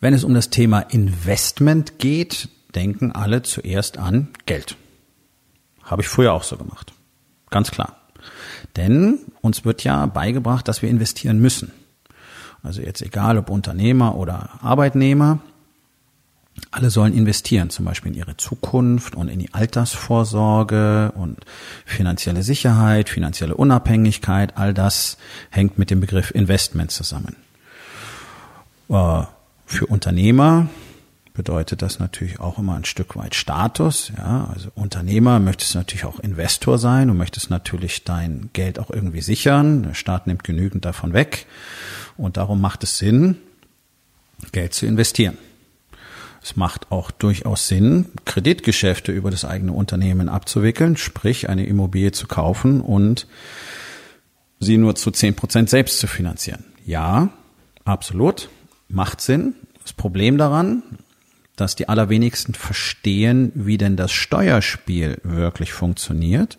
Wenn es um das Thema Investment geht, denken alle zuerst an Geld. Habe ich früher auch so gemacht. Ganz klar. Denn uns wird ja beigebracht, dass wir investieren müssen. Also jetzt egal ob Unternehmer oder Arbeitnehmer, alle sollen investieren, zum Beispiel in ihre Zukunft und in die Altersvorsorge und finanzielle Sicherheit, finanzielle Unabhängigkeit. All das hängt mit dem Begriff Investment zusammen. Äh, für Unternehmer bedeutet das natürlich auch immer ein Stück weit Status. Ja, also Unternehmer möchtest natürlich auch Investor sein. Du möchtest natürlich dein Geld auch irgendwie sichern. Der Staat nimmt genügend davon weg. Und darum macht es Sinn, Geld zu investieren. Es macht auch durchaus Sinn, Kreditgeschäfte über das eigene Unternehmen abzuwickeln, sprich eine Immobilie zu kaufen und sie nur zu zehn Prozent selbst zu finanzieren. Ja, absolut macht Sinn. Das Problem daran, dass die allerwenigsten verstehen, wie denn das Steuerspiel wirklich funktioniert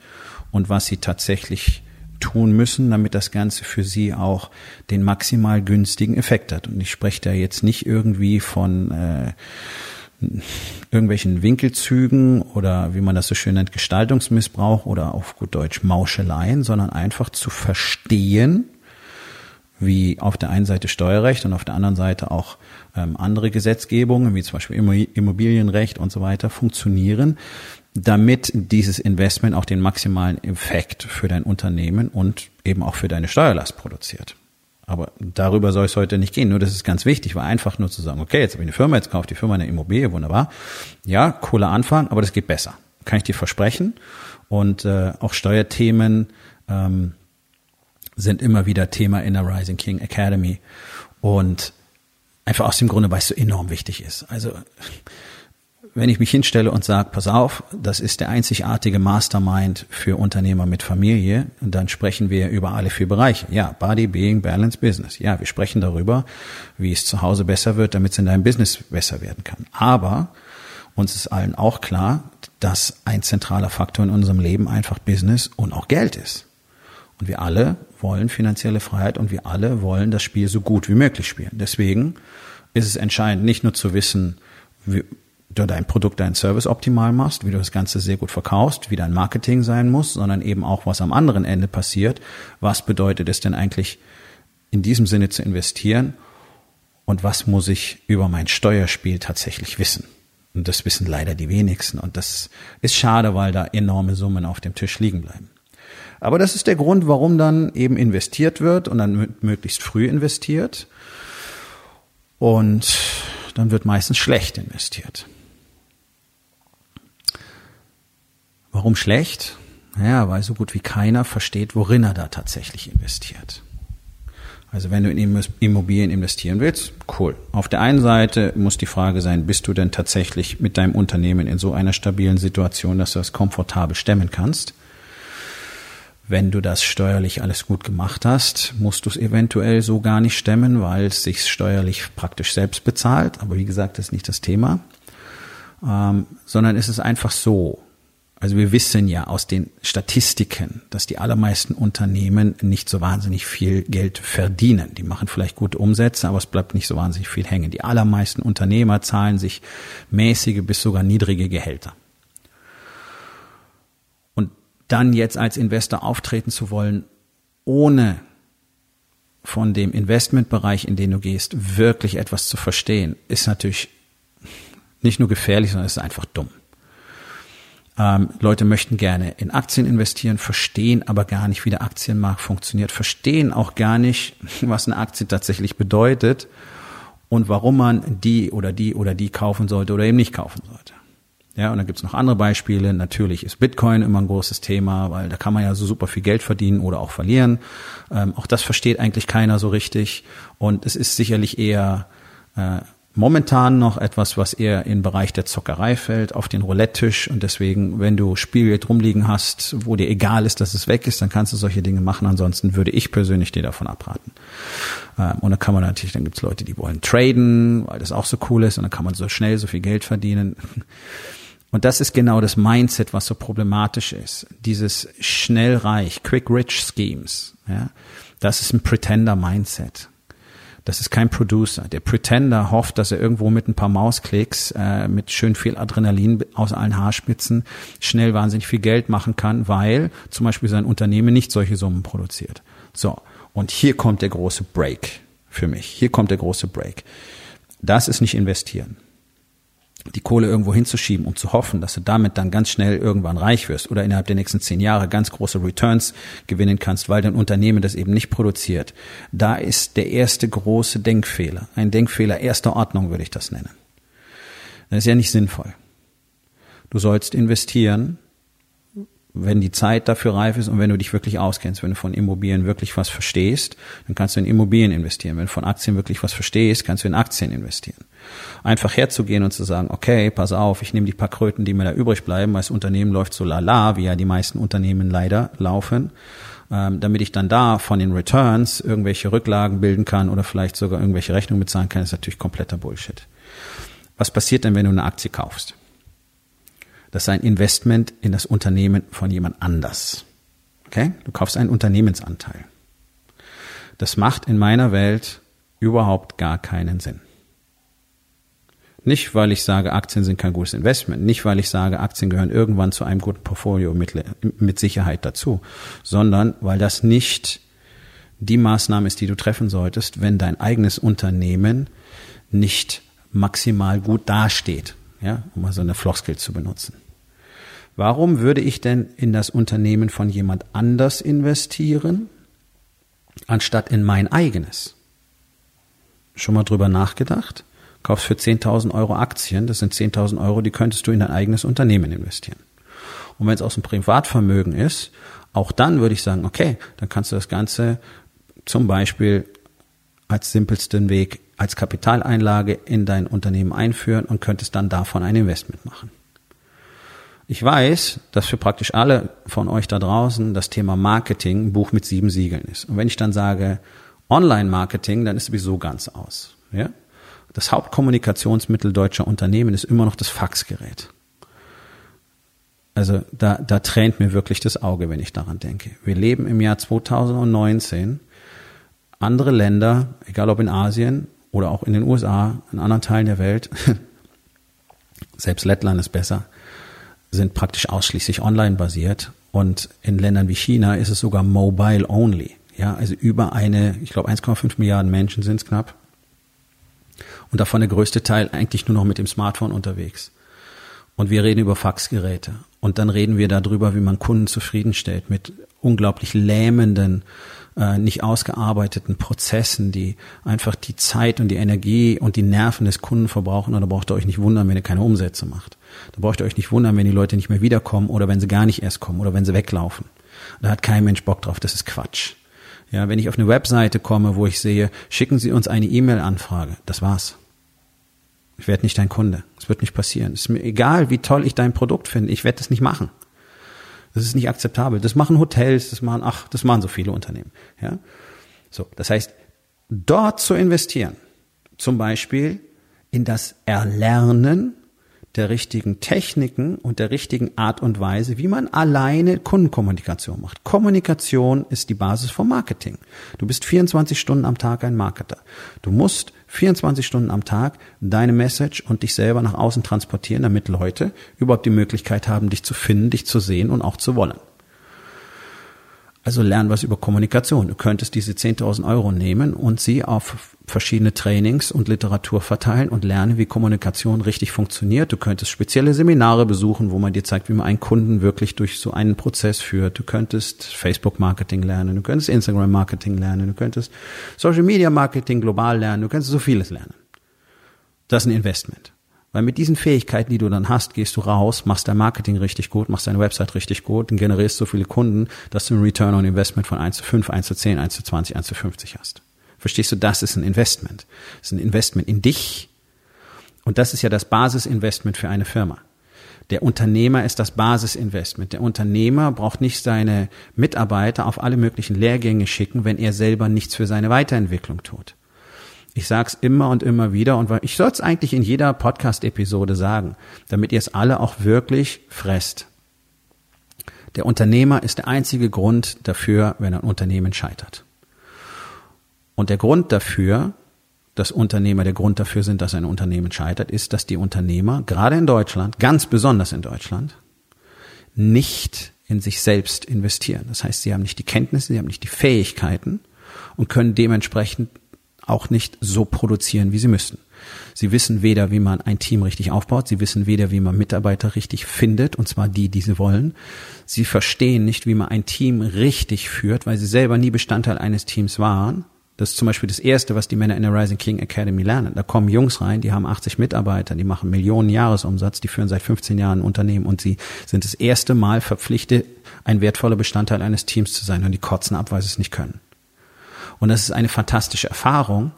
und was sie tatsächlich tun müssen, damit das Ganze für sie auch den maximal günstigen Effekt hat. Und ich spreche da jetzt nicht irgendwie von äh, irgendwelchen Winkelzügen oder wie man das so schön nennt, Gestaltungsmissbrauch oder auf gut Deutsch Mauscheleien, sondern einfach zu verstehen, wie auf der einen Seite Steuerrecht und auf der anderen Seite auch ähm, andere Gesetzgebungen, wie zum Beispiel Immobilienrecht und so weiter, funktionieren, damit dieses Investment auch den maximalen Effekt für dein Unternehmen und eben auch für deine Steuerlast produziert. Aber darüber soll es heute nicht gehen. Nur das ist ganz wichtig, weil einfach nur zu sagen, okay, jetzt habe ich eine Firma, jetzt kauft die Firma eine Immobilie, wunderbar. Ja, cooler Anfang, aber das geht besser. Kann ich dir versprechen. Und äh, auch Steuerthemen ähm, sind immer wieder Thema in der Rising King Academy. Und einfach aus dem Grunde, weil es so enorm wichtig ist. Also wenn ich mich hinstelle und sage, pass auf, das ist der einzigartige Mastermind für Unternehmer mit Familie, dann sprechen wir über alle vier Bereiche. Ja, Body, Being, Balance, Business. Ja, wir sprechen darüber, wie es zu Hause besser wird, damit es in deinem Business besser werden kann. Aber uns ist allen auch klar, dass ein zentraler Faktor in unserem Leben einfach Business und auch Geld ist. Und wir alle wollen finanzielle Freiheit und wir alle wollen das Spiel so gut wie möglich spielen. Deswegen ist es entscheidend, nicht nur zu wissen, wie du dein Produkt, dein Service optimal machst, wie du das Ganze sehr gut verkaufst, wie dein Marketing sein muss, sondern eben auch, was am anderen Ende passiert. Was bedeutet es denn eigentlich, in diesem Sinne zu investieren? Und was muss ich über mein Steuerspiel tatsächlich wissen? Und das wissen leider die wenigsten. Und das ist schade, weil da enorme Summen auf dem Tisch liegen bleiben. Aber das ist der Grund, warum dann eben investiert wird und dann möglichst früh investiert. Und dann wird meistens schlecht investiert. Warum schlecht? Naja, weil so gut wie keiner versteht, worin er da tatsächlich investiert. Also wenn du in Immobilien investieren willst, cool. Auf der einen Seite muss die Frage sein, bist du denn tatsächlich mit deinem Unternehmen in so einer stabilen Situation, dass du das komfortabel stemmen kannst? Wenn du das steuerlich alles gut gemacht hast, musst du es eventuell so gar nicht stemmen, weil es sich steuerlich praktisch selbst bezahlt. Aber wie gesagt, das ist nicht das Thema. Ähm, sondern es ist einfach so. Also wir wissen ja aus den Statistiken, dass die allermeisten Unternehmen nicht so wahnsinnig viel Geld verdienen. Die machen vielleicht gute Umsätze, aber es bleibt nicht so wahnsinnig viel hängen. Die allermeisten Unternehmer zahlen sich mäßige bis sogar niedrige Gehälter dann jetzt als Investor auftreten zu wollen, ohne von dem Investmentbereich, in den du gehst, wirklich etwas zu verstehen, ist natürlich nicht nur gefährlich, sondern ist einfach dumm. Ähm, Leute möchten gerne in Aktien investieren, verstehen aber gar nicht, wie der Aktienmarkt funktioniert, verstehen auch gar nicht, was eine Aktie tatsächlich bedeutet und warum man die oder die oder die kaufen sollte oder eben nicht kaufen sollte. Ja, und dann gibt's noch andere Beispiele. Natürlich ist Bitcoin immer ein großes Thema, weil da kann man ja so super viel Geld verdienen oder auch verlieren. Ähm, auch das versteht eigentlich keiner so richtig. Und es ist sicherlich eher äh, momentan noch etwas, was eher im Bereich der Zockerei fällt, auf den Roulette-Tisch. Und deswegen, wenn du Spielgeld rumliegen hast, wo dir egal ist, dass es weg ist, dann kannst du solche Dinge machen. Ansonsten würde ich persönlich dir davon abraten. Ähm, und dann kann man natürlich, dann gibt's Leute, die wollen traden, weil das auch so cool ist. Und dann kann man so schnell so viel Geld verdienen. Und das ist genau das Mindset, was so problematisch ist. Dieses schnell reich, quick rich Schemes. Ja, das ist ein Pretender-Mindset. Das ist kein Producer. Der Pretender hofft, dass er irgendwo mit ein paar Mausklicks, äh, mit schön viel Adrenalin aus allen Haarspitzen schnell wahnsinnig viel Geld machen kann, weil zum Beispiel sein Unternehmen nicht solche Summen produziert. So. Und hier kommt der große Break für mich. Hier kommt der große Break. Das ist nicht investieren die Kohle irgendwo hinzuschieben und zu hoffen, dass du damit dann ganz schnell irgendwann reich wirst oder innerhalb der nächsten zehn Jahre ganz große Returns gewinnen kannst, weil dein Unternehmen das eben nicht produziert. Da ist der erste große Denkfehler. Ein Denkfehler erster Ordnung würde ich das nennen. Das ist ja nicht sinnvoll. Du sollst investieren, wenn die Zeit dafür reif ist und wenn du dich wirklich auskennst, wenn du von Immobilien wirklich was verstehst, dann kannst du in Immobilien investieren. Wenn du von Aktien wirklich was verstehst, kannst du in Aktien investieren. Einfach herzugehen und zu sagen, okay, pass auf, ich nehme die paar Kröten, die mir da übrig bleiben, weil das Unternehmen läuft so lala, wie ja die meisten Unternehmen leider laufen, ähm, damit ich dann da von den Returns irgendwelche Rücklagen bilden kann oder vielleicht sogar irgendwelche Rechnungen bezahlen kann, ist natürlich kompletter Bullshit. Was passiert denn, wenn du eine Aktie kaufst? Das ist ein Investment in das Unternehmen von jemand anders. Okay? Du kaufst einen Unternehmensanteil. Das macht in meiner Welt überhaupt gar keinen Sinn. Nicht, weil ich sage, Aktien sind kein gutes Investment, nicht, weil ich sage, Aktien gehören irgendwann zu einem guten Portfolio mit, mit Sicherheit dazu, sondern weil das nicht die Maßnahme ist, die du treffen solltest, wenn dein eigenes Unternehmen nicht maximal gut dasteht ja, um mal so eine Floskel zu benutzen. Warum würde ich denn in das Unternehmen von jemand anders investieren, anstatt in mein eigenes? Schon mal drüber nachgedacht? Kaufst für 10.000 Euro Aktien, das sind 10.000 Euro, die könntest du in dein eigenes Unternehmen investieren. Und wenn es aus dem Privatvermögen ist, auch dann würde ich sagen, okay, dann kannst du das Ganze zum Beispiel als simpelsten Weg als Kapitaleinlage in dein Unternehmen einführen und könntest dann davon ein Investment machen. Ich weiß, dass für praktisch alle von euch da draußen das Thema Marketing ein Buch mit sieben Siegeln ist. Und wenn ich dann sage Online-Marketing, dann ist sowieso ganz aus. Ja? Das Hauptkommunikationsmittel deutscher Unternehmen ist immer noch das Faxgerät. Also da, da tränt mir wirklich das Auge, wenn ich daran denke. Wir leben im Jahr 2019. Andere Länder, egal ob in Asien oder auch in den USA, in anderen Teilen der Welt, selbst Lettland ist besser, sind praktisch ausschließlich online basiert. Und in Ländern wie China ist es sogar mobile only. Ja, also über eine, ich glaube 1,5 Milliarden Menschen sind es knapp. Und davon der größte Teil eigentlich nur noch mit dem Smartphone unterwegs. Und wir reden über Faxgeräte. Und dann reden wir darüber, wie man Kunden zufriedenstellt mit unglaublich lähmenden äh, nicht ausgearbeiteten Prozessen, die einfach die Zeit und die Energie und die Nerven des Kunden verbrauchen. Und da braucht ihr euch nicht wundern, wenn ihr keine Umsätze macht. Da braucht ihr euch nicht wundern, wenn die Leute nicht mehr wiederkommen oder wenn sie gar nicht erst kommen oder wenn sie weglaufen. Da hat kein Mensch Bock drauf. Das ist Quatsch. Ja, wenn ich auf eine Webseite komme, wo ich sehe, schicken Sie uns eine E-Mail-Anfrage, das war's. Ich werde nicht dein Kunde. Es wird nicht passieren. Es ist mir egal, wie toll ich dein Produkt finde. Ich werde das nicht machen. Das ist nicht akzeptabel. Das machen Hotels, das machen, ach, das machen so viele Unternehmen. Ja? So, das heißt, dort zu investieren, zum Beispiel in das Erlernen der richtigen Techniken und der richtigen Art und Weise, wie man alleine Kundenkommunikation macht. Kommunikation ist die Basis vom Marketing. Du bist 24 Stunden am Tag ein Marketer. Du musst 24 Stunden am Tag deine Message und dich selber nach außen transportieren, damit Leute überhaupt die Möglichkeit haben, dich zu finden, dich zu sehen und auch zu wollen. Also lern was über Kommunikation. Du könntest diese 10.000 Euro nehmen und sie auf verschiedene Trainings und Literatur verteilen und lernen, wie Kommunikation richtig funktioniert. Du könntest spezielle Seminare besuchen, wo man dir zeigt, wie man einen Kunden wirklich durch so einen Prozess führt. Du könntest Facebook-Marketing lernen, du könntest Instagram-Marketing lernen, du könntest Social-Media-Marketing global lernen, du könntest so vieles lernen. Das ist ein Investment. Weil mit diesen Fähigkeiten, die du dann hast, gehst du raus, machst dein Marketing richtig gut, machst deine Website richtig gut und generierst so viele Kunden, dass du ein Return on Investment von 1 zu 5, 1 zu 10, 1 zu 20, 1 zu 50 hast. Verstehst du, das ist ein Investment. Das ist ein Investment in dich. Und das ist ja das Basisinvestment für eine Firma. Der Unternehmer ist das Basisinvestment. Der Unternehmer braucht nicht seine Mitarbeiter auf alle möglichen Lehrgänge schicken, wenn er selber nichts für seine Weiterentwicklung tut. Ich sage es immer und immer wieder und ich soll es eigentlich in jeder Podcast-Episode sagen, damit ihr es alle auch wirklich fresst. Der Unternehmer ist der einzige Grund dafür, wenn ein Unternehmen scheitert. Und der Grund dafür, dass Unternehmer der Grund dafür sind, dass ein Unternehmen scheitert, ist, dass die Unternehmer, gerade in Deutschland, ganz besonders in Deutschland, nicht in sich selbst investieren. Das heißt, sie haben nicht die Kenntnisse, sie haben nicht die Fähigkeiten und können dementsprechend auch nicht so produzieren, wie sie müssten. Sie wissen weder, wie man ein Team richtig aufbaut, sie wissen weder, wie man Mitarbeiter richtig findet, und zwar die, die sie wollen. Sie verstehen nicht, wie man ein Team richtig führt, weil sie selber nie Bestandteil eines Teams waren. Das ist zum Beispiel das Erste, was die Männer in der Rising King Academy lernen. Da kommen Jungs rein, die haben 80 Mitarbeiter, die machen Millionen Jahresumsatz, die führen seit 15 Jahren ein Unternehmen und sie sind das erste Mal verpflichtet, ein wertvoller Bestandteil eines Teams zu sein und die kotzen ab, weil sie es nicht können. Und das ist eine fantastische Erfahrung,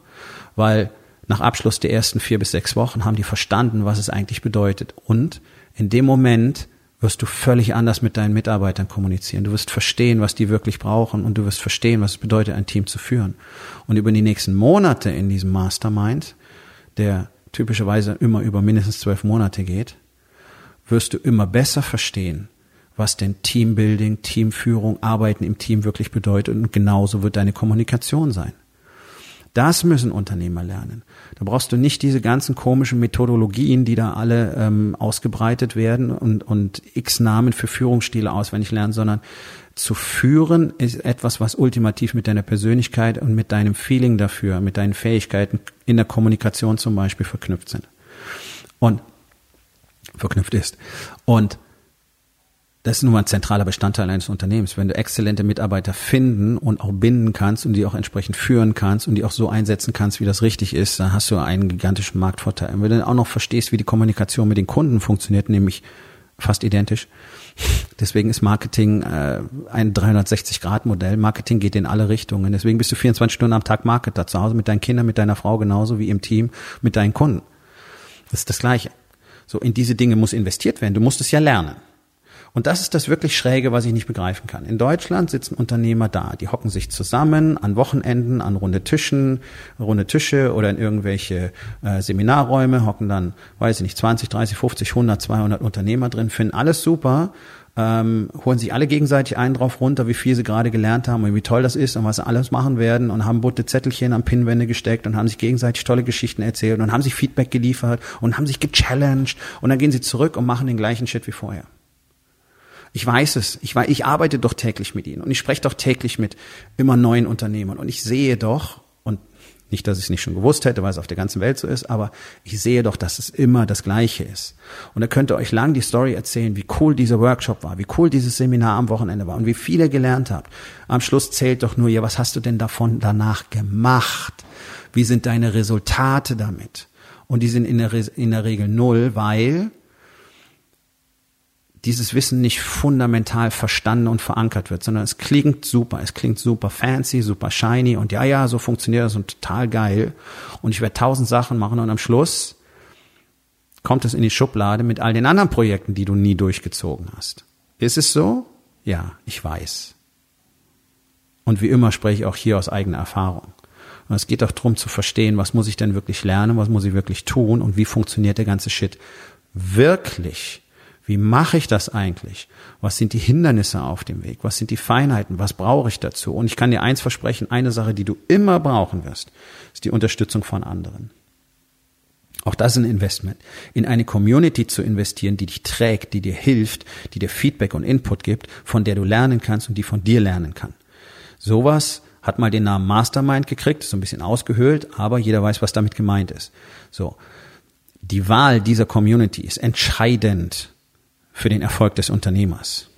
weil nach Abschluss der ersten vier bis sechs Wochen haben die verstanden, was es eigentlich bedeutet. Und in dem Moment wirst du völlig anders mit deinen Mitarbeitern kommunizieren. Du wirst verstehen, was die wirklich brauchen und du wirst verstehen, was es bedeutet, ein Team zu führen. Und über die nächsten Monate in diesem Mastermind, der typischerweise immer über mindestens zwölf Monate geht, wirst du immer besser verstehen, was denn Teambuilding, Teamführung, Arbeiten im Team wirklich bedeutet und genauso wird deine Kommunikation sein. Das müssen Unternehmer lernen. Da brauchst du nicht diese ganzen komischen Methodologien, die da alle ähm, ausgebreitet werden und, und x Namen für Führungsstile auswendig lernen, sondern zu führen ist etwas, was ultimativ mit deiner Persönlichkeit und mit deinem Feeling dafür, mit deinen Fähigkeiten in der Kommunikation zum Beispiel verknüpft sind. Und verknüpft ist. Und das ist nun mal ein zentraler Bestandteil eines Unternehmens. Wenn du exzellente Mitarbeiter finden und auch binden kannst und die auch entsprechend führen kannst und die auch so einsetzen kannst, wie das richtig ist, dann hast du einen gigantischen Marktvorteil. Und wenn du dann auch noch verstehst, wie die Kommunikation mit den Kunden funktioniert, nämlich fast identisch. Deswegen ist Marketing äh, ein 360-Grad-Modell. Marketing geht in alle Richtungen. Deswegen bist du 24 Stunden am Tag Marketer. Zu Hause mit deinen Kindern, mit deiner Frau genauso wie im Team mit deinen Kunden. Das ist das Gleiche. So, in diese Dinge muss investiert werden. Du musst es ja lernen. Und das ist das wirklich Schräge, was ich nicht begreifen kann. In Deutschland sitzen Unternehmer da, die hocken sich zusammen an Wochenenden, an runde Tischen, runde Tische oder in irgendwelche äh, Seminarräume, hocken dann, weiß ich nicht, 20, 30, 50, 100, 200 Unternehmer drin, finden alles super, ähm, holen sich alle gegenseitig einen drauf runter, wie viel sie gerade gelernt haben und wie toll das ist und was sie alles machen werden und haben bunte Zettelchen am Pinnwände gesteckt und haben sich gegenseitig tolle Geschichten erzählt und haben sich Feedback geliefert und haben sich gechallenged und dann gehen sie zurück und machen den gleichen Shit wie vorher. Ich weiß es. Ich, weiß, ich arbeite doch täglich mit ihnen und ich spreche doch täglich mit immer neuen Unternehmern und ich sehe doch, und nicht, dass ich es nicht schon gewusst hätte, weil es auf der ganzen Welt so ist, aber ich sehe doch, dass es immer das Gleiche ist. Und da könnt ihr euch lang die Story erzählen, wie cool dieser Workshop war, wie cool dieses Seminar am Wochenende war und wie viel ihr gelernt habt. Am Schluss zählt doch nur, ja, was hast du denn davon danach gemacht? Wie sind deine Resultate damit? Und die sind in der, in der Regel null, weil dieses Wissen nicht fundamental verstanden und verankert wird, sondern es klingt super, es klingt super fancy, super shiny und ja, ja, so funktioniert das und total geil und ich werde tausend Sachen machen und am Schluss kommt es in die Schublade mit all den anderen Projekten, die du nie durchgezogen hast. Ist es so? Ja, ich weiß. Und wie immer spreche ich auch hier aus eigener Erfahrung. Und es geht auch darum zu verstehen, was muss ich denn wirklich lernen, was muss ich wirklich tun und wie funktioniert der ganze Shit wirklich wie mache ich das eigentlich? Was sind die Hindernisse auf dem Weg? Was sind die Feinheiten? Was brauche ich dazu? Und ich kann dir eins versprechen, eine Sache, die du immer brauchen wirst, ist die Unterstützung von anderen. Auch das ist ein Investment. In eine Community zu investieren, die dich trägt, die dir hilft, die dir Feedback und Input gibt, von der du lernen kannst und die von dir lernen kann. Sowas hat mal den Namen Mastermind gekriegt, so ein bisschen ausgehöhlt, aber jeder weiß, was damit gemeint ist. So. Die Wahl dieser Community ist entscheidend für den Erfolg des Unternehmers.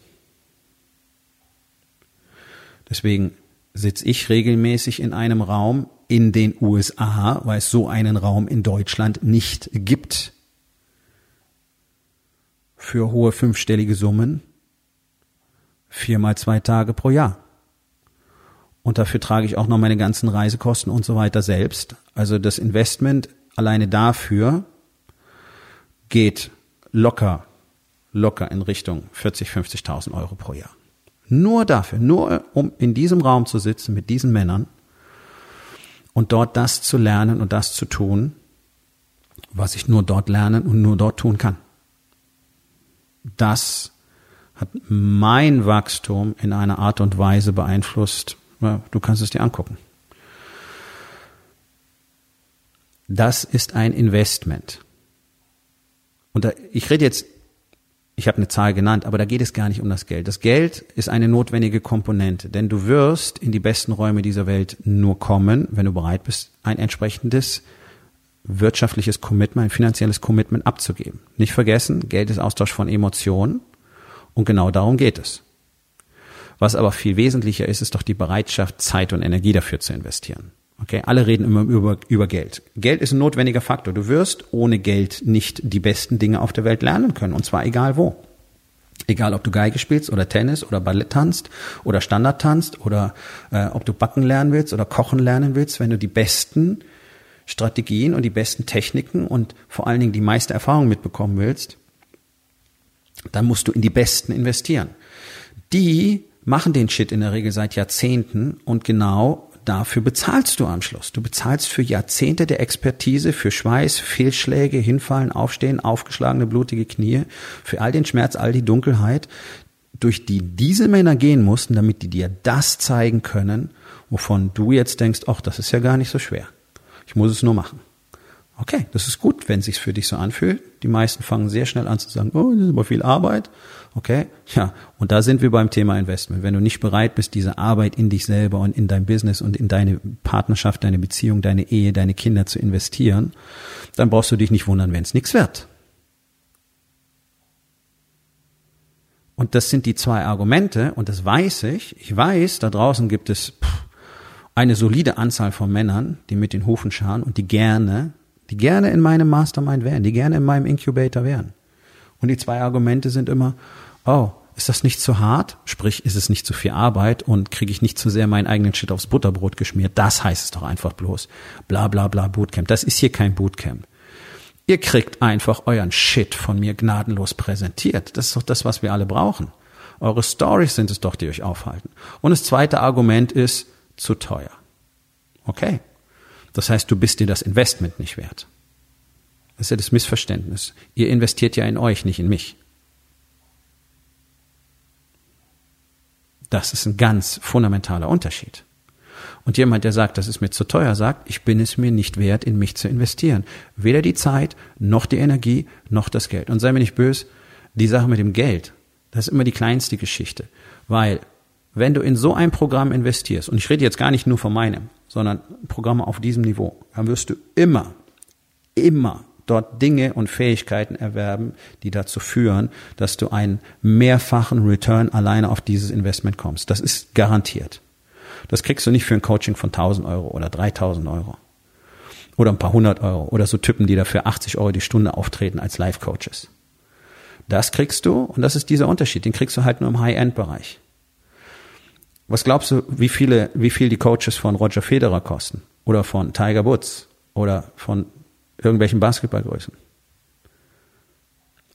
Deswegen sitze ich regelmäßig in einem Raum in den USA, weil es so einen Raum in Deutschland nicht gibt. für hohe fünfstellige Summen viermal zwei Tage pro Jahr. Und dafür trage ich auch noch meine ganzen Reisekosten und so weiter selbst. Also das Investment alleine dafür geht locker, locker in Richtung 40, 50.000 Euro pro Jahr. Nur dafür, nur um in diesem Raum zu sitzen mit diesen Männern und dort das zu lernen und das zu tun, was ich nur dort lernen und nur dort tun kann. Das hat mein Wachstum in einer Art und Weise beeinflusst. Du kannst es dir angucken. Das ist ein Investment. Und ich rede jetzt, ich habe eine Zahl genannt, aber da geht es gar nicht um das Geld. Das Geld ist eine notwendige Komponente, denn du wirst in die besten Räume dieser Welt nur kommen, wenn du bereit bist, ein entsprechendes wirtschaftliches Commitment, ein finanzielles Commitment abzugeben. Nicht vergessen, Geld ist Austausch von Emotionen und genau darum geht es. Was aber viel wesentlicher ist, ist doch die Bereitschaft, Zeit und Energie dafür zu investieren. Okay, alle reden immer über, über Geld. Geld ist ein notwendiger Faktor. Du wirst ohne Geld nicht die besten Dinge auf der Welt lernen können, und zwar egal wo. Egal, ob du Geige spielst oder Tennis oder Ballett tanzt oder Standard tanzt oder äh, ob du backen lernen willst oder kochen lernen willst, wenn du die besten Strategien und die besten Techniken und vor allen Dingen die meiste Erfahrung mitbekommen willst, dann musst du in die Besten investieren. Die machen den Shit in der Regel seit Jahrzehnten und genau dafür bezahlst du am Schluss. Du bezahlst für Jahrzehnte der Expertise, für Schweiß, Fehlschläge, Hinfallen, Aufstehen, aufgeschlagene, blutige Knie, für all den Schmerz, all die Dunkelheit, durch die diese Männer gehen mussten, damit die dir das zeigen können, wovon du jetzt denkst, ach, das ist ja gar nicht so schwer. Ich muss es nur machen. Okay, das ist gut, wenn es sich für dich so anfühlt. Die meisten fangen sehr schnell an zu sagen, oh, das ist aber viel Arbeit. Okay, ja, und da sind wir beim Thema Investment. Wenn du nicht bereit bist, diese Arbeit in dich selber und in dein Business und in deine Partnerschaft, deine Beziehung, deine Ehe, deine Kinder zu investieren, dann brauchst du dich nicht wundern, wenn es nichts wird. Und das sind die zwei Argumente, und das weiß ich. Ich weiß, da draußen gibt es eine solide Anzahl von Männern, die mit den Hufen scharen und die gerne, die gerne in meinem Mastermind wären, die gerne in meinem Incubator wären. Und die zwei Argumente sind immer, oh, ist das nicht zu hart? Sprich, ist es nicht zu viel Arbeit und kriege ich nicht zu sehr meinen eigenen Shit aufs Butterbrot geschmiert? Das heißt es doch einfach bloß. Bla bla bla Bootcamp. Das ist hier kein Bootcamp. Ihr kriegt einfach euren Shit von mir gnadenlos präsentiert. Das ist doch das, was wir alle brauchen. Eure Stories sind es doch, die euch aufhalten. Und das zweite Argument ist, zu teuer. Okay. Das heißt, du bist dir das Investment nicht wert. Das ist ja das Missverständnis. Ihr investiert ja in euch, nicht in mich. Das ist ein ganz fundamentaler Unterschied. Und jemand, der sagt, das ist mir zu teuer, sagt, ich bin es mir nicht wert, in mich zu investieren. Weder die Zeit, noch die Energie, noch das Geld. Und sei mir nicht böse, die Sache mit dem Geld, das ist immer die kleinste Geschichte. Weil wenn du in so ein Programm investierst, und ich rede jetzt gar nicht nur von meinem, sondern Programme auf diesem Niveau, dann wirst du immer, immer dort Dinge und Fähigkeiten erwerben, die dazu führen, dass du einen mehrfachen Return alleine auf dieses Investment kommst. Das ist garantiert. Das kriegst du nicht für ein Coaching von 1000 Euro oder 3000 Euro oder ein paar hundert Euro oder so Typen, die dafür 80 Euro die Stunde auftreten als Life-Coaches. Das kriegst du und das ist dieser Unterschied. Den kriegst du halt nur im High-End-Bereich. Was glaubst du, wie viele, wie viel die Coaches von Roger Federer kosten? Oder von Tiger Woods? Oder von irgendwelchen Basketballgrößen?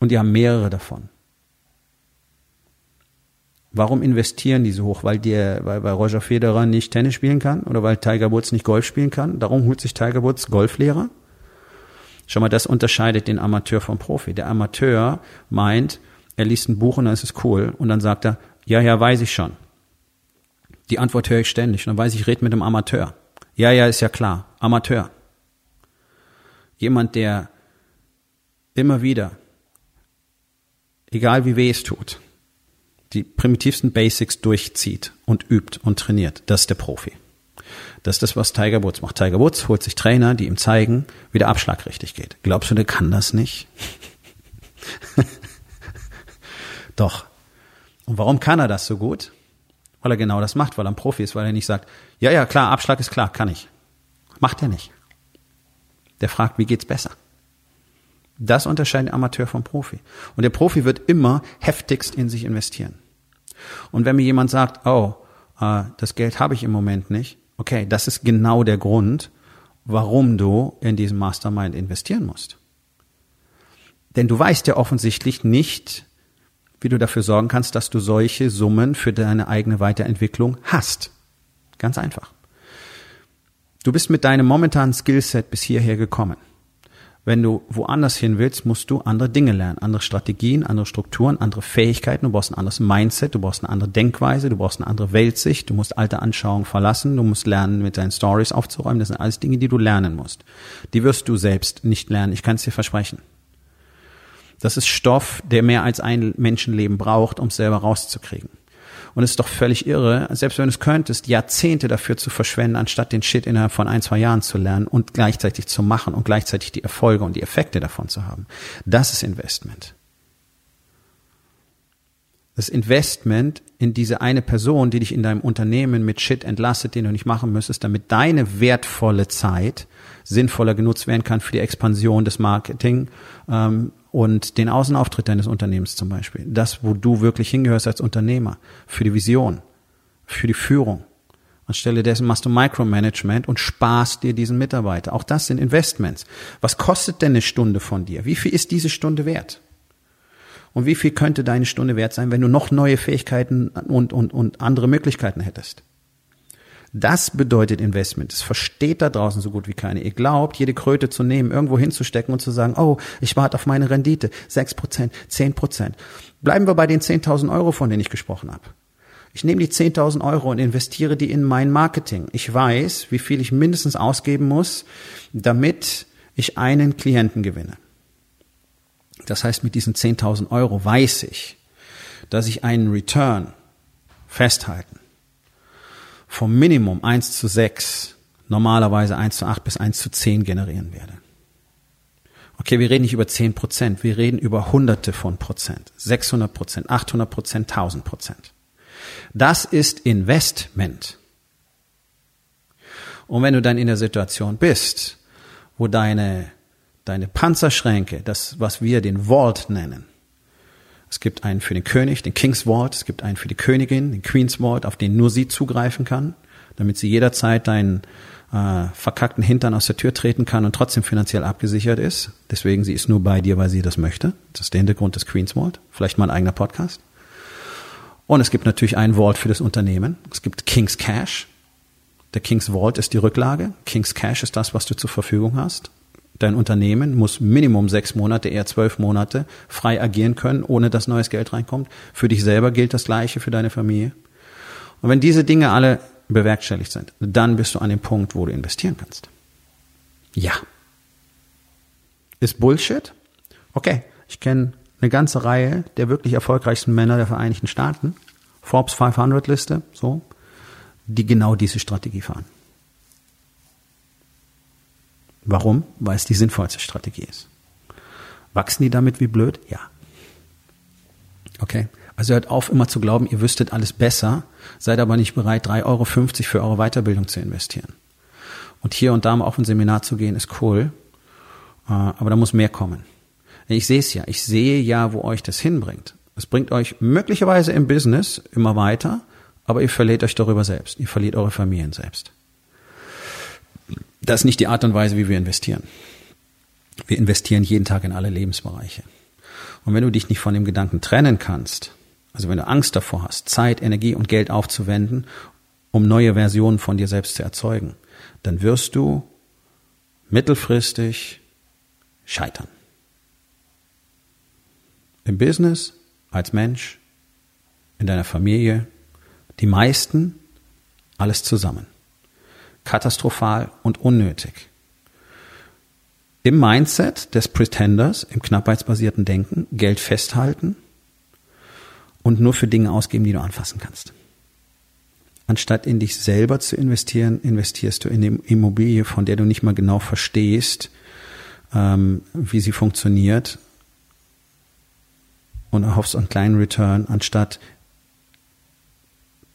Und die haben mehrere davon. Warum investieren die so hoch? Weil, der, weil, weil Roger Federer nicht Tennis spielen kann oder weil Tiger Woods nicht Golf spielen kann? Darum holt sich Tiger Woods Golflehrer? Schau mal, das unterscheidet den Amateur vom Profi. Der Amateur meint, er liest ein Buch und dann ist es cool. Und dann sagt er, ja, ja, weiß ich schon. Die Antwort höre ich ständig. Und dann weiß ich, ich rede mit einem Amateur. Ja, ja, ist ja klar. Amateur. Jemand, der immer wieder, egal wie weh es tut, die primitivsten Basics durchzieht und übt und trainiert. Das ist der Profi. Das ist das, was Tiger Woods macht. Tiger Woods holt sich Trainer, die ihm zeigen, wie der Abschlag richtig geht. Glaubst du, der kann das nicht? Doch. Und warum kann er das so gut? Weil er genau das macht, weil er ein Profi ist, weil er nicht sagt, ja, ja, klar, Abschlag ist klar, kann ich. Macht er nicht. Der fragt, wie geht's besser? Das unterscheidet Amateur vom Profi. Und der Profi wird immer heftigst in sich investieren. Und wenn mir jemand sagt, oh, äh, das Geld habe ich im Moment nicht, okay, das ist genau der Grund, warum du in diesen Mastermind investieren musst. Denn du weißt ja offensichtlich nicht, wie du dafür sorgen kannst, dass du solche Summen für deine eigene Weiterentwicklung hast. Ganz einfach. Du bist mit deinem momentanen Skillset bis hierher gekommen. Wenn du woanders hin willst, musst du andere Dinge lernen, andere Strategien, andere Strukturen, andere Fähigkeiten. Du brauchst ein anderes Mindset, du brauchst eine andere Denkweise, du brauchst eine andere Weltsicht, du musst alte Anschauungen verlassen, du musst lernen, mit deinen Stories aufzuräumen. Das sind alles Dinge, die du lernen musst. Die wirst du selbst nicht lernen. Ich kann es dir versprechen. Das ist Stoff, der mehr als ein Menschenleben braucht, um es selber rauszukriegen. Und es ist doch völlig irre, selbst wenn du es könntest, Jahrzehnte dafür zu verschwenden, anstatt den Shit innerhalb von ein, zwei Jahren zu lernen und gleichzeitig zu machen und gleichzeitig die Erfolge und die Effekte davon zu haben. Das ist Investment. Das Investment in diese eine Person, die dich in deinem Unternehmen mit Shit entlastet, den du nicht machen müsstest, damit deine wertvolle Zeit sinnvoller genutzt werden kann für die Expansion des Marketing ähm, und den Außenauftritt deines Unternehmens zum Beispiel. Das, wo du wirklich hingehörst als Unternehmer, für die Vision, für die Führung. Anstelle dessen machst du Micromanagement und sparst dir diesen Mitarbeiter. Auch das sind Investments. Was kostet denn eine Stunde von dir? Wie viel ist diese Stunde wert? Und wie viel könnte deine Stunde wert sein, wenn du noch neue Fähigkeiten und, und, und andere Möglichkeiten hättest? Das bedeutet Investment. Das versteht da draußen so gut wie keine. Ihr glaubt, jede Kröte zu nehmen, irgendwo hinzustecken und zu sagen, oh, ich warte auf meine Rendite. Sechs Prozent, zehn Prozent. Bleiben wir bei den 10.000 Euro, von denen ich gesprochen habe. Ich nehme die 10.000 Euro und investiere die in mein Marketing. Ich weiß, wie viel ich mindestens ausgeben muss, damit ich einen Klienten gewinne. Das heißt, mit diesen 10.000 Euro weiß ich, dass ich einen Return festhalten vom Minimum 1 zu 6 normalerweise 1 zu 8 bis 1 zu 10 generieren werde. Okay, wir reden nicht über 10 Prozent, wir reden über Hunderte von Prozent, 600 Prozent, 800 Prozent, 1000 Prozent. Das ist Investment. Und wenn du dann in der Situation bist, wo deine, deine Panzerschränke, das, was wir den Vault nennen, es gibt einen für den König, den King's Vault. Es gibt einen für die Königin, den Queen's Vault, auf den nur sie zugreifen kann, damit sie jederzeit deinen äh, verkackten Hintern aus der Tür treten kann und trotzdem finanziell abgesichert ist. Deswegen, sie ist nur bei dir, weil sie das möchte. Das ist der Hintergrund des Queen's Vault. Vielleicht mal ein eigener Podcast. Und es gibt natürlich einen Vault für das Unternehmen. Es gibt King's Cash. Der King's Vault ist die Rücklage. King's Cash ist das, was du zur Verfügung hast. Dein Unternehmen muss Minimum sechs Monate, eher zwölf Monate frei agieren können, ohne dass neues Geld reinkommt. Für dich selber gilt das Gleiche, für deine Familie. Und wenn diese Dinge alle bewerkstelligt sind, dann bist du an dem Punkt, wo du investieren kannst. Ja. Ist Bullshit? Okay, ich kenne eine ganze Reihe der wirklich erfolgreichsten Männer der Vereinigten Staaten, Forbes 500 Liste, so, die genau diese Strategie fahren. Warum? Weil es die sinnvollste Strategie ist. Wachsen die damit wie blöd? Ja. Okay. Also hört auf, immer zu glauben, ihr wüsstet alles besser, seid aber nicht bereit, 3,50 Euro für eure Weiterbildung zu investieren. Und hier und da mal auf ein Seminar zu gehen, ist cool, äh, aber da muss mehr kommen. Ich sehe es ja, ich sehe ja, wo euch das hinbringt. Es bringt euch möglicherweise im Business immer weiter, aber ihr verliert euch darüber selbst. Ihr verliert eure Familien selbst. Das ist nicht die Art und Weise, wie wir investieren. Wir investieren jeden Tag in alle Lebensbereiche. Und wenn du dich nicht von dem Gedanken trennen kannst, also wenn du Angst davor hast, Zeit, Energie und Geld aufzuwenden, um neue Versionen von dir selbst zu erzeugen, dann wirst du mittelfristig scheitern. Im Business, als Mensch, in deiner Familie, die meisten, alles zusammen katastrophal und unnötig. Im Mindset des Pretenders, im knappheitsbasierten Denken, Geld festhalten und nur für Dinge ausgeben, die du anfassen kannst. Anstatt in dich selber zu investieren, investierst du in eine Immobilie, von der du nicht mal genau verstehst, ähm, wie sie funktioniert und erhoffst einen kleinen Return, anstatt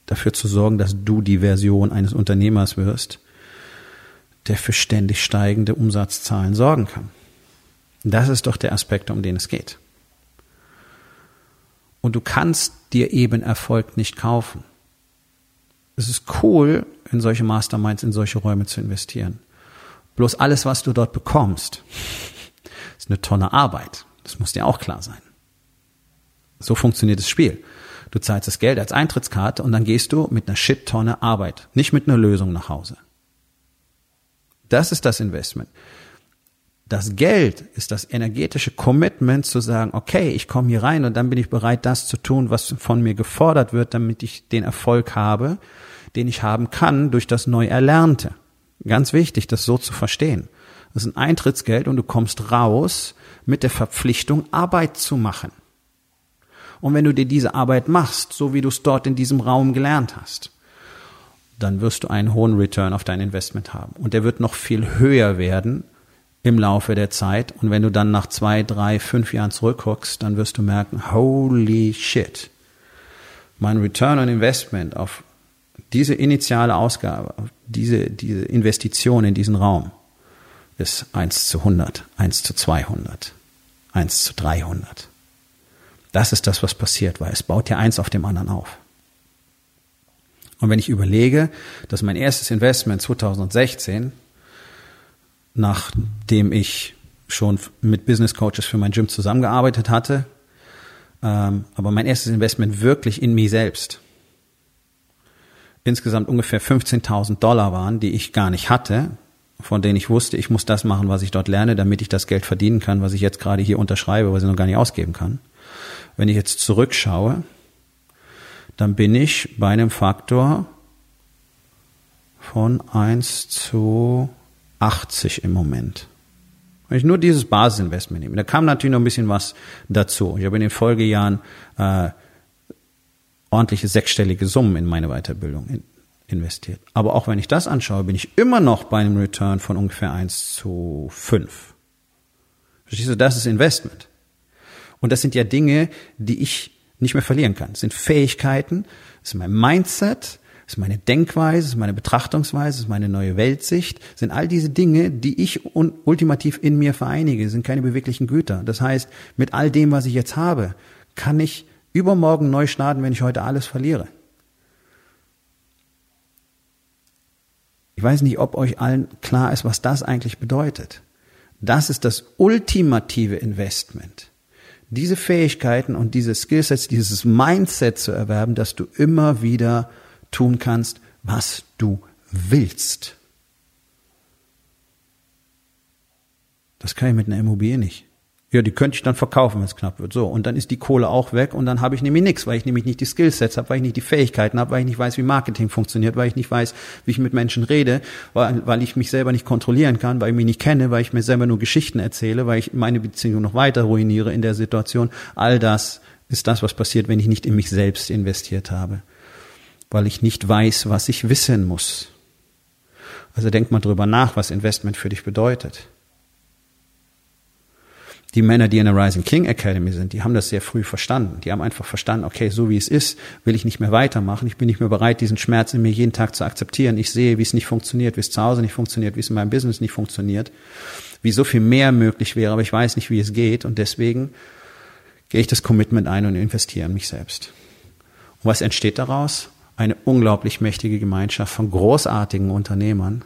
dafür zu sorgen, dass du die Version eines Unternehmers wirst, der für ständig steigende Umsatzzahlen sorgen kann. Das ist doch der Aspekt, um den es geht. Und du kannst dir eben Erfolg nicht kaufen. Es ist cool, in solche Masterminds, in solche Räume zu investieren. Bloß alles, was du dort bekommst, ist eine Tonne Arbeit. Das muss dir auch klar sein. So funktioniert das Spiel. Du zahlst das Geld als Eintrittskarte und dann gehst du mit einer Shit-Tonne Arbeit, nicht mit einer Lösung nach Hause. Das ist das Investment. Das Geld ist das energetische Commitment zu sagen, okay, ich komme hier rein und dann bin ich bereit, das zu tun, was von mir gefordert wird, damit ich den Erfolg habe, den ich haben kann durch das neu Erlernte. Ganz wichtig, das so zu verstehen. Das ist ein Eintrittsgeld und du kommst raus mit der Verpflichtung, Arbeit zu machen. Und wenn du dir diese Arbeit machst, so wie du es dort in diesem Raum gelernt hast, dann wirst du einen hohen Return auf dein Investment haben. Und der wird noch viel höher werden, im Laufe der Zeit. Und wenn du dann nach zwei, drei, fünf Jahren zurückguckst, dann wirst du merken, holy shit. Mein Return on Investment auf diese initiale Ausgabe, auf diese, diese Investition in diesen Raum ist 1 zu 100, 1 zu 200, 1 zu 300. Das ist das, was passiert, weil es baut ja eins auf dem anderen auf. Und wenn ich überlege, dass mein erstes Investment 2016 nachdem ich schon mit Business Coaches für mein Gym zusammengearbeitet hatte. Ähm, aber mein erstes Investment wirklich in mich selbst. Insgesamt ungefähr 15.000 Dollar waren, die ich gar nicht hatte, von denen ich wusste, ich muss das machen, was ich dort lerne, damit ich das Geld verdienen kann, was ich jetzt gerade hier unterschreibe, was ich noch gar nicht ausgeben kann. Wenn ich jetzt zurückschaue, dann bin ich bei einem Faktor von eins zu 80 im Moment. Wenn ich nur dieses Basisinvestment nehme, da kam natürlich noch ein bisschen was dazu. Ich habe in den Folgejahren äh, ordentliche sechsstellige Summen in meine Weiterbildung in, investiert. Aber auch wenn ich das anschaue, bin ich immer noch bei einem Return von ungefähr 1 zu 5. Verstehst du, das ist Investment. Und das sind ja Dinge, die ich nicht mehr verlieren kann. Das sind Fähigkeiten, das ist mein Mindset, ist meine Denkweise, ist meine Betrachtungsweise, ist meine neue Weltsicht, sind all diese Dinge, die ich ultimativ in mir vereinige, sind keine beweglichen Güter. Das heißt, mit all dem, was ich jetzt habe, kann ich übermorgen neu starten, wenn ich heute alles verliere. Ich weiß nicht, ob euch allen klar ist, was das eigentlich bedeutet. Das ist das ultimative Investment. Diese Fähigkeiten und diese Skillsets, dieses Mindset zu erwerben, dass du immer wieder tun kannst, was du willst. Das kann ich mit einer Immobilie nicht. Ja, die könnte ich dann verkaufen, wenn es knapp wird. So, und dann ist die Kohle auch weg und dann habe ich nämlich nichts, weil ich nämlich nicht die Skillsets habe, weil ich nicht die Fähigkeiten habe, weil ich nicht weiß, wie Marketing funktioniert, weil ich nicht weiß, wie ich mit Menschen rede, weil, weil ich mich selber nicht kontrollieren kann, weil ich mich nicht kenne, weil ich mir selber nur Geschichten erzähle, weil ich meine Beziehung noch weiter ruiniere in der Situation. All das ist das, was passiert, wenn ich nicht in mich selbst investiert habe weil ich nicht weiß, was ich wissen muss. Also denk mal drüber nach, was Investment für dich bedeutet. Die Männer, die in der Rising King Academy sind, die haben das sehr früh verstanden. Die haben einfach verstanden, okay, so wie es ist, will ich nicht mehr weitermachen. Ich bin nicht mehr bereit, diesen Schmerz in mir jeden Tag zu akzeptieren. Ich sehe, wie es nicht funktioniert, wie es zu Hause nicht funktioniert, wie es in meinem Business nicht funktioniert, wie so viel mehr möglich wäre, aber ich weiß nicht, wie es geht. Und deswegen gehe ich das Commitment ein und investiere in mich selbst. Und was entsteht daraus? eine unglaublich mächtige Gemeinschaft von großartigen Unternehmern,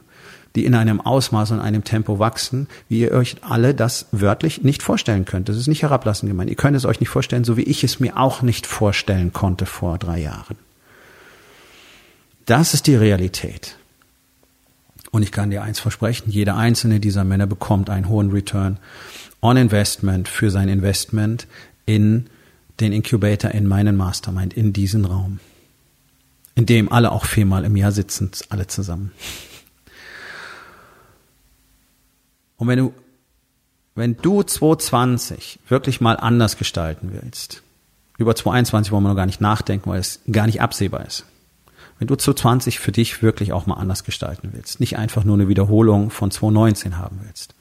die in einem Ausmaß und einem Tempo wachsen, wie ihr euch alle das wörtlich nicht vorstellen könnt. Das ist nicht herablassend gemeint. Ihr könnt es euch nicht vorstellen, so wie ich es mir auch nicht vorstellen konnte vor drei Jahren. Das ist die Realität. Und ich kann dir eins versprechen, jeder einzelne dieser Männer bekommt einen hohen Return on Investment für sein Investment in den Incubator, in meinen Mastermind, in diesen Raum in dem alle auch viermal im Jahr sitzen, alle zusammen. Und wenn du, wenn du 2020 wirklich mal anders gestalten willst, über 2021 wollen wir noch gar nicht nachdenken, weil es gar nicht absehbar ist. Wenn du 2020 für dich wirklich auch mal anders gestalten willst, nicht einfach nur eine Wiederholung von 2019 haben willst,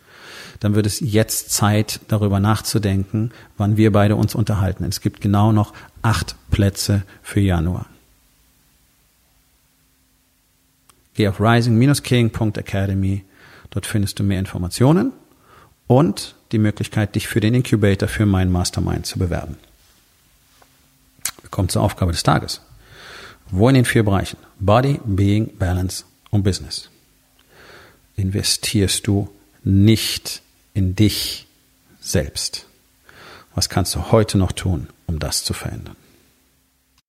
dann wird es jetzt Zeit, darüber nachzudenken, wann wir beide uns unterhalten. Es gibt genau noch acht Plätze für Januar. Geh auf rising-king.academy. Dort findest du mehr Informationen und die Möglichkeit, dich für den Incubator für meinen Mastermind zu bewerben. Wir kommen zur Aufgabe des Tages. Wo in den vier Bereichen Body, Being, Balance und Business investierst du nicht in dich selbst? Was kannst du heute noch tun, um das zu verändern?